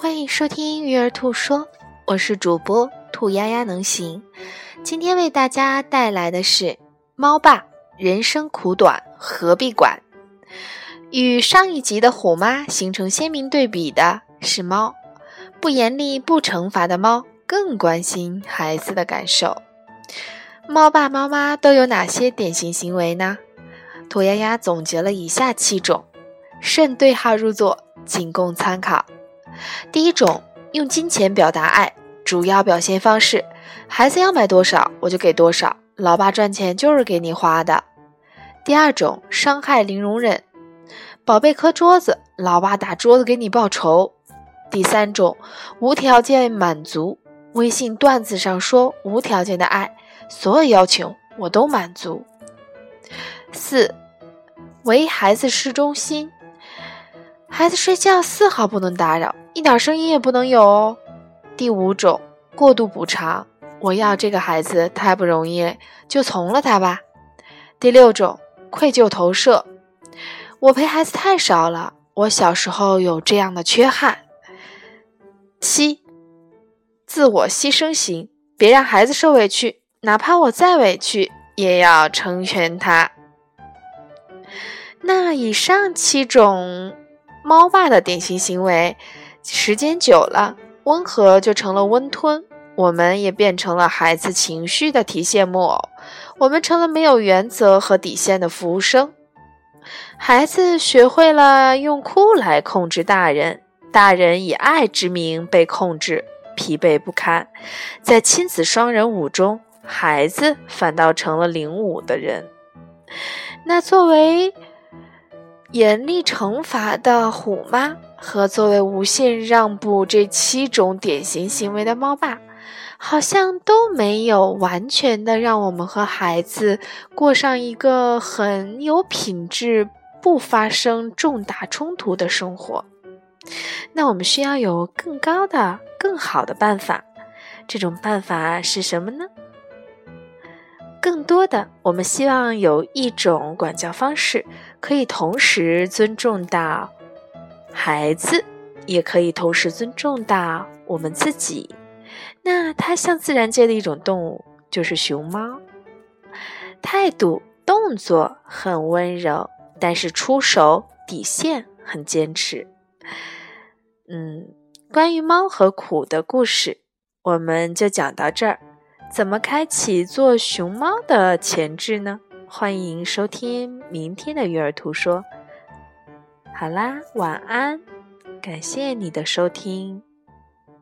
欢迎收听育儿兔说，我是主播兔丫丫能行。今天为大家带来的是《猫爸人生苦短何必管》。与上一集的虎妈形成鲜明对比的是猫，不严厉不惩罚的猫更关心孩子的感受。猫爸猫妈都有哪些典型行为呢？兔丫丫总结了以下七种，慎对号入座，仅供参考。第一种，用金钱表达爱，主要表现方式：孩子要买多少我就给多少，老爸赚钱就是给你花的。第二种，伤害零容忍，宝贝磕桌子，老爸打桌子给你报仇。第三种，无条件满足，微信段子上说无条件的爱，所有要求我都满足。四，为孩子市中心。孩子睡觉丝毫不能打扰，一点声音也不能有哦。第五种，过度补偿，我要这个孩子太不容易，就从了他吧。第六种，愧疚投射，我陪孩子太少了，我小时候有这样的缺憾。七，自我牺牲型，别让孩子受委屈，哪怕我再委屈，也要成全他。那以上七种。猫爸的典型行为，时间久了，温和就成了温吞，我们也变成了孩子情绪的提线木偶，我们成了没有原则和底线的服务生。孩子学会了用哭来控制大人，大人以爱之名被控制，疲惫不堪。在亲子双人舞中，孩子反倒成了领舞的人。那作为。严厉惩罚的虎妈和作为无限让步这七种典型行为的猫爸，好像都没有完全的让我们和孩子过上一个很有品质、不发生重大冲突的生活。那我们需要有更高的、更好的办法。这种办法是什么呢？更多的，我们希望有一种管教方式，可以同时尊重到孩子，也可以同时尊重到我们自己。那它像自然界的一种动物，就是熊猫，态度、动作很温柔，但是出手底线很坚持。嗯，关于猫和苦的故事，我们就讲到这儿。怎么开启做熊猫的潜质呢？欢迎收听明天的育儿图说。好啦，晚安，感谢你的收听。